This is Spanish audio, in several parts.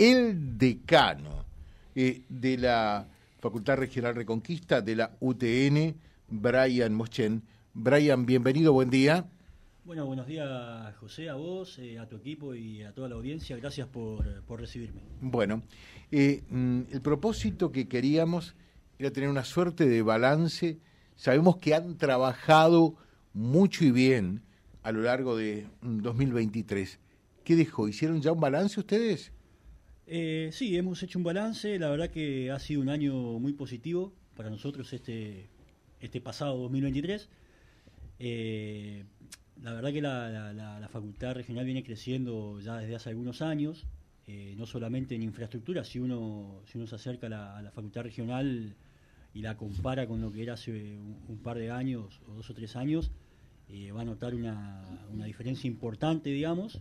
el decano eh, de la Facultad Regional Reconquista de la UTN, Brian Moschen. Brian, bienvenido, buen día. Bueno, buenos días José, a vos, eh, a tu equipo y a toda la audiencia. Gracias por, recibirme. Bueno, eh, mm, el propósito que queríamos era tener una suerte de balance. Sabemos que han trabajado mucho y bien a lo largo de 2023. Mm, ¿Qué dejó? ¿Hicieron ya un balance ustedes? Eh, sí, hemos hecho un balance. La verdad que ha sido un año muy positivo para nosotros este, este pasado 2023. Eh, la verdad que la, facultad regional viene creciendo ya desde hace algunos años, eh, no solamente en infraestructura, si uno, si uno se acerca a la, facultad regional y la compara con lo que era hace un, par de años o dos o tres años, va a notar una, una diferencia importante, digamos.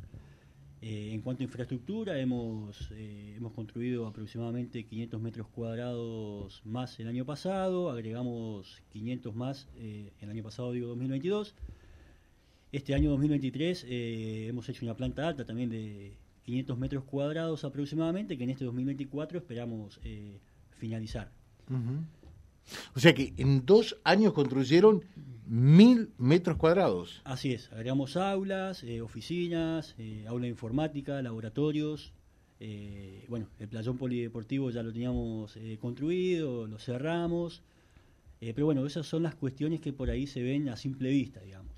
Eh, en cuanto a infraestructura, hemos, eh, hemos construido aproximadamente 500 metros cuadrados más el año pasado, agregamos 500 más eh, el año pasado, digo 2022. Este año 2023 hemos hecho una planta alta también de 500 metros cuadrados aproximadamente, que en este 2024 esperamos finalizar. O sea que en dos años construyeron mil metros cuadrados. Así es, agregamos aulas, eh, oficinas, eh, aula informática, laboratorios. Eh, bueno, el playón polideportivo ya lo teníamos construido, lo cerramos. pero bueno, esas son las cuestiones que por ahí se ven a simple vista, digamos.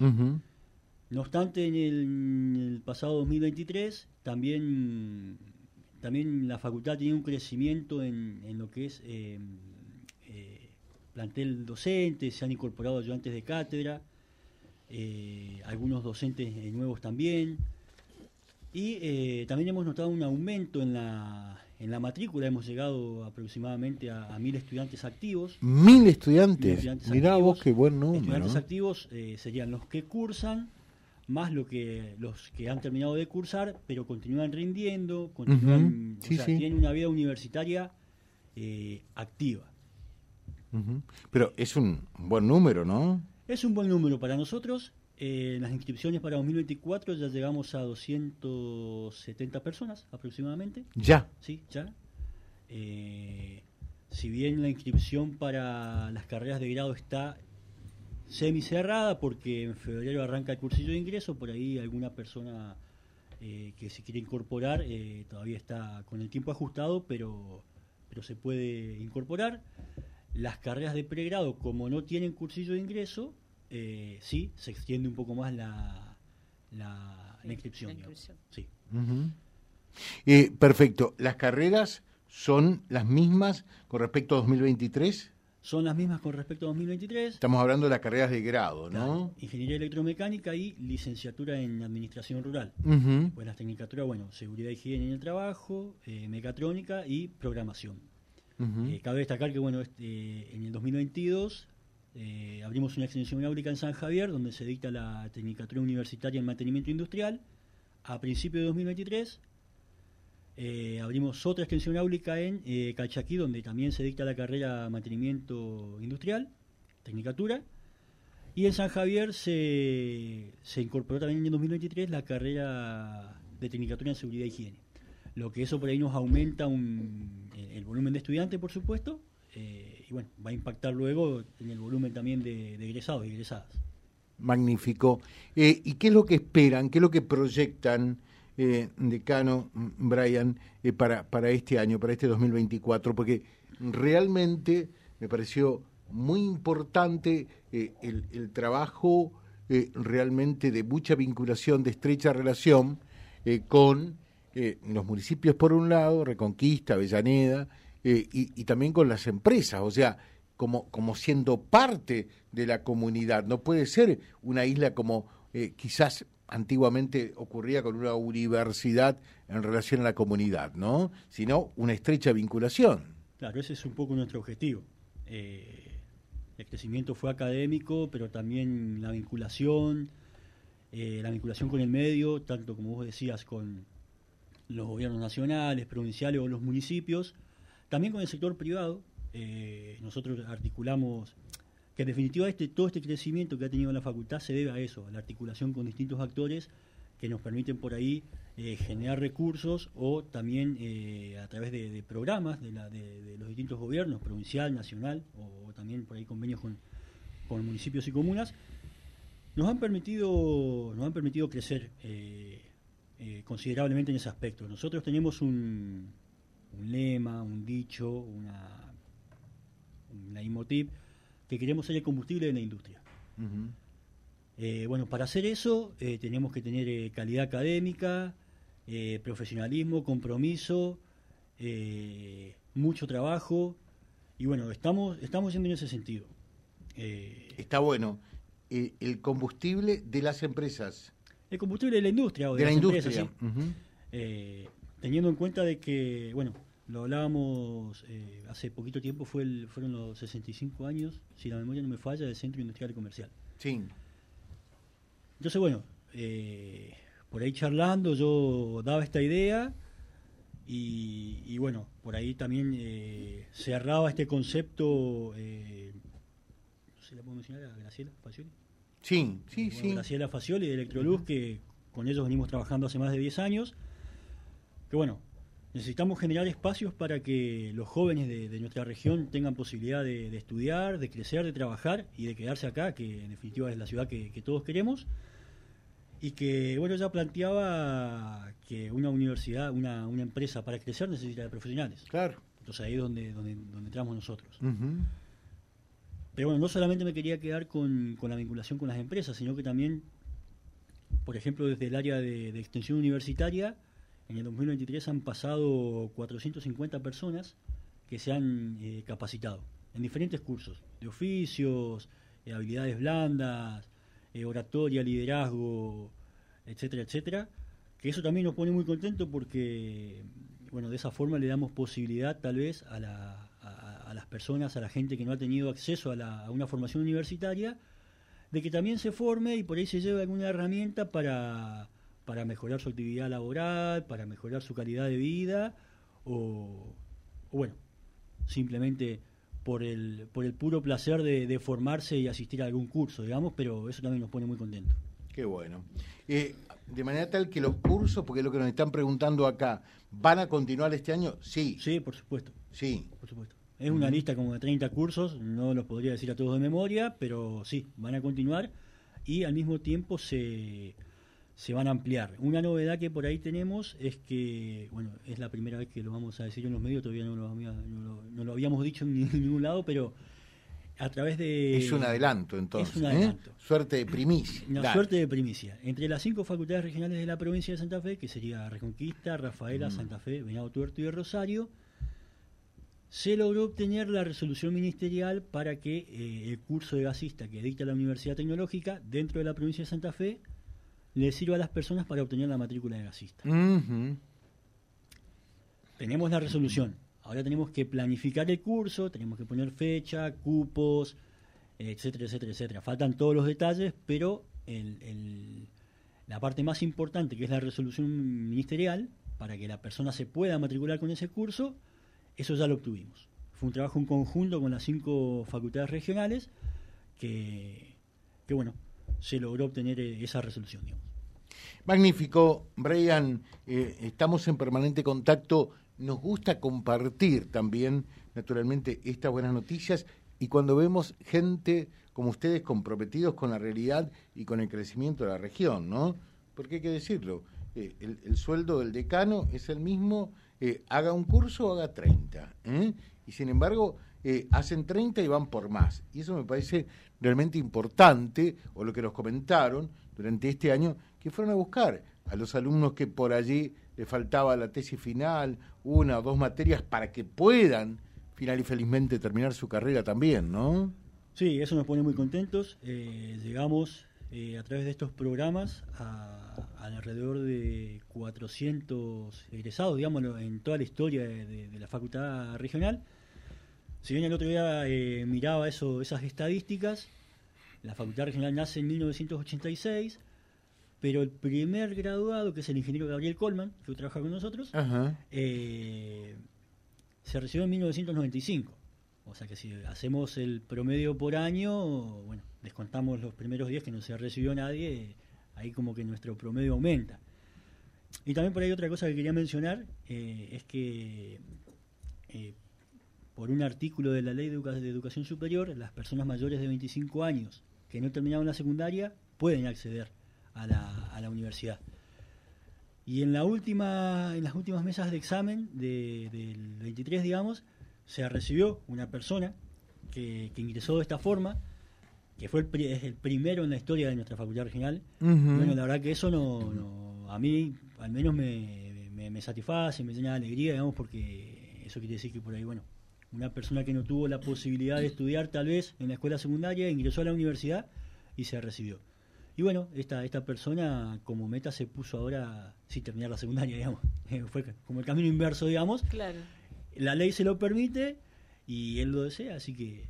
No obstante, en el, pasado 2023 también, también la facultad tiene un crecimiento en, en lo que es plantel docente, se han incorporado ayudantes de cátedra, eh, algunos docentes eh, nuevos también. Y eh, también hemos notado un aumento en la, en la matrícula, hemos llegado aproximadamente a, mil estudiantes activos. ¿Mil estudiantes? Mirá vos qué buen número. Estudiantes activos serían los que cursan, más lo que los que han terminado de cursar, pero continúan rindiendo, continúan, tienen una vida universitaria activa. Pero es un buen número, ¿no? Es un buen número para nosotros. Eh, las inscripciones para 2024 ya llegamos a 270 personas aproximadamente. ¿Ya? Sí, ya. Eh, si bien la inscripción para las carreras de grado está semi cerrada porque en febrero arranca el cursillo de ingreso, por ahí alguna persona eh, que se quiere incorporar todavía está con el tiempo ajustado, pero, pero se puede incorporar. Las carreras de pregrado, como no tienen cursillo de ingreso, eh, sí, se extiende un poco más la, la, inscripción. Sí. Eh, perfecto. ¿Las carreras son las mismas con respecto a 2023? Son las mismas con respecto a 2023. Estamos hablando de las carreras de grado, ¿no? Ingeniería electromecánica y licenciatura en administración rural. Pues las tecnicaturas, bueno, seguridad y higiene en el trabajo, eh, mecatrónica y programación. Eh, cabe destacar que bueno, este, en el 2022 eh, abrimos una extensión áulica en San Javier, donde se dicta la Tecnicatura Universitaria en Mantenimiento Industrial. A principios de 2023 eh, abrimos otra extensión áulica en Calchaquí, donde también se dicta la carrera Mantenimiento Industrial, Tecnicatura. Y en San Javier se, se incorporó también en el 2023 la carrera de Tecnicatura en Seguridad y Higiene lo que eso por ahí nos aumenta un, el, volumen de estudiantes, por supuesto, eh, y bueno, va a impactar luego en el volumen también de, egresados y egresadas. Magnífico. Eh, ¿Y qué es lo que esperan, qué es lo que proyectan, eh, decano Brian, para, para este año, para este 2024? Porque realmente me pareció muy importante el, el, trabajo realmente de mucha vinculación, de estrecha relación con eh, los municipios por un lado, Reconquista, Avellaneda, eh, y, también con las empresas, o sea, como, como siendo parte de la comunidad. No puede ser una isla como eh, quizás antiguamente ocurría con una universidad en relación a la comunidad, ¿no? Sino una estrecha vinculación. Claro, ese es un poco nuestro objetivo. el crecimiento fue académico, pero también la vinculación, la vinculación con el medio, tanto como vos decías, con, los gobiernos nacionales, provinciales o los municipios, también con el sector privado. Eh, nosotros articulamos que en definitiva este, todo este crecimiento que ha tenido la facultad se debe a eso, a la articulación con distintos actores que nos permiten por ahí eh, generar recursos o también eh, a través de, programas de, los distintos gobiernos, provincial, nacional o, también por ahí convenios con, municipios y comunas, nos han permitido, nos han permitido crecer considerablemente en ese aspecto. Nosotros tenemos un, lema, un dicho, una, una que queremos ser el combustible de la industria. bueno, para hacer eso tenemos que tener calidad académica, eh, profesionalismo, compromiso, eh, mucho trabajo y bueno, estamos, estamos yendo en ese sentido. Eh, Está bueno. el combustible de las empresas. El combustible de la industria o de, la industria. teniendo en cuenta de que, bueno, lo hablábamos hace poquito tiempo, fue el, fueron los 65 años, si la memoria no me falla, del Centro Industrial y Comercial. Sí. Entonces, bueno, eh, por ahí charlando yo daba esta idea y, bueno, por ahí también eh, cerraba este concepto, eh, no sé, ¿la puedo mencionar a Graciela Facioli? Sí, sí, sí. Graciela Facioli de Electroluz, que con ellos venimos trabajando hace más de 10 años, que bueno, necesitamos generar espacios para que los jóvenes de, nuestra región tengan posibilidad de, estudiar, de crecer, de trabajar y de quedarse acá, que en definitiva es la ciudad que todos queremos y que bueno ya planteaba que una universidad, una, una empresa para crecer necesita de profesionales. Claro. Entonces ahí es donde, donde, donde entramos nosotros. Pero bueno, no solamente me quería quedar con, con, la vinculación con las empresas, sino que también, por ejemplo, desde el área de, extensión universitaria, en el 2023 han pasado 450 personas que se han eh, capacitado en diferentes cursos, de oficios, eh, habilidades blandas, eh, oratoria, liderazgo, etcétera, etcétera, que eso también nos pone muy contentos porque, bueno, de esa forma le damos posibilidad tal vez a, las personas, a la gente que no ha tenido acceso a, una formación universitaria, de que también se forme y por ahí se lleve alguna herramienta para, para mejorar su actividad laboral, para mejorar su calidad de vida o, o bueno, simplemente por el, por el puro placer de, formarse y asistir a algún curso, digamos, pero eso también nos pone muy contentos. Qué bueno. Eh, de manera tal que los cursos, porque es lo que nos están preguntando acá, ¿van a continuar este año? Sí. Sí, por supuesto. Sí. Por supuesto. Es una lista como de 30 cursos, no los podría decir a todos de memoria, pero sí, van a continuar y al mismo tiempo se se van a ampliar. Una novedad que por ahí tenemos es que, bueno, es la primera vez que lo vamos a decir en los medios, todavía no lo, habíamos dicho en, ningún lado, pero a través de... Es un adelanto entonces. Es un ¿eh? adelanto. Suerte de primicia. Una suerte de primicia. Entre las cinco facultades regionales de la provincia de Santa Fe, que sería Reconquista, Rafaela, mm. Santa Fe, Venado Tuerto y Rosario, se logró obtener la resolución ministerial para que eh, el curso de gasista que dicta la Universidad Tecnológica dentro de la provincia de Santa Fe le sirva a las personas para obtener la matrícula de gasista. Tenemos la resolución. Ahora tenemos que planificar el curso, tenemos que poner fecha, cupos, etcétera, etcétera, etcétera. Faltan todos los detalles, pero la parte más importante, que es la resolución ministerial, para que la persona se pueda matricular con ese curso, eso ya lo obtuvimos. Fue un trabajo en conjunto con las cinco facultades regionales que, que bueno, se logró obtener eh, esa resolución. Magnífico, Brian, eh, estamos en permanente contacto, nos gusta compartir también, naturalmente, estas buenas noticias y cuando vemos gente como ustedes comprometidos con la realidad y con el crecimiento de la región, ¿no? Porque hay que decirlo, eh, el, sueldo del decano es el mismo, haga un curso haga 30, y sin embargo hacen 30 y van por más, y eso me parece realmente importante, o lo que nos comentaron durante este año, que fueron a buscar a los alumnos que por allí les faltaba la tesis final, una o dos materias para que puedan final y felizmente terminar su carrera también, ¿no? Sí, eso nos pone muy contentos. Eh, llegamos eh, a través de estos programas a, alrededor de 400 egresados, digámoslo, en toda la historia de, de la facultad regional. Si bien el otro día eh, miraba eso, esas estadísticas, la Facultad Regional nace en 1986, pero el primer graduado, que es el ingeniero Gabriel Colman, que trabaja con nosotros, eh, se recibió en 1995. O sea que si hacemos el promedio por año, bueno, descontamos los primeros días que no se recibió nadie, ahí como que nuestro promedio aumenta. Y también por ahí otra cosa que quería mencionar eh, es que eh, por un artículo de la Ley de, Educación Superior, las personas mayores de 25 años que no terminaron la secundaria pueden acceder a la, a la universidad. Y en, la última, en las últimas mesas de examen del 23, digamos, se recibió una persona que, ingresó de esta forma, que fue el, es el primero en la historia de nuestra facultad regional. Bueno, la verdad que eso no, a mí al menos me, me, satisface, me llena de alegría, digamos, porque eso quiere decir que por ahí, bueno, una persona que no tuvo la posibilidad de estudiar tal vez en la escuela secundaria ingresó a la universidad y se recibió. Y bueno, esta, esta persona como meta se puso ahora sin terminar la secundaria, digamos. Fue como el camino inverso, digamos. Claro. La ley se lo permite y él lo desea, así que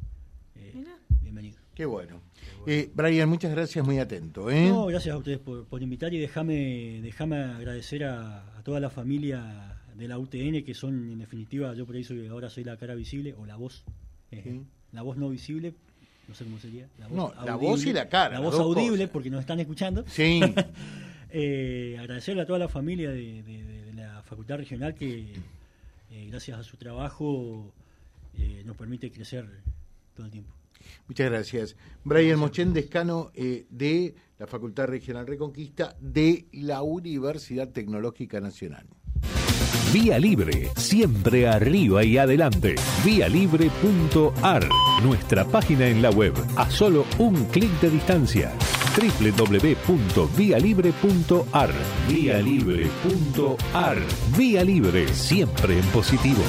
eh, bienvenido. Qué bueno. Eh, Brian, muchas gracias, muy atento. ¿eh? No, gracias a ustedes por, invitar y déjame déjame agradecer a, toda la familia de la UTN que son, en definitiva, yo por eso ahora soy la cara visible o la voz, eh, la voz no visible, no sé cómo sería. La voz no, la voz y la cara. La voz audible, porque nos están escuchando. Sí. eh, agradecerle a toda la familia de, la Facultad Regional que, eh, gracias a su trabajo, eh, nos permite crecer todo el tiempo. Muchas gracias. Brian Mochen, descano eh, de la Facultad Regional Reconquista de la Universidad Tecnológica Nacional. Vía Libre, siempre arriba y adelante. Vialibre.ar, nuestra página en la web, a solo un clic de distancia. www.vialibre.ar, vialibre.ar. Vía Libre, siempre en positivo.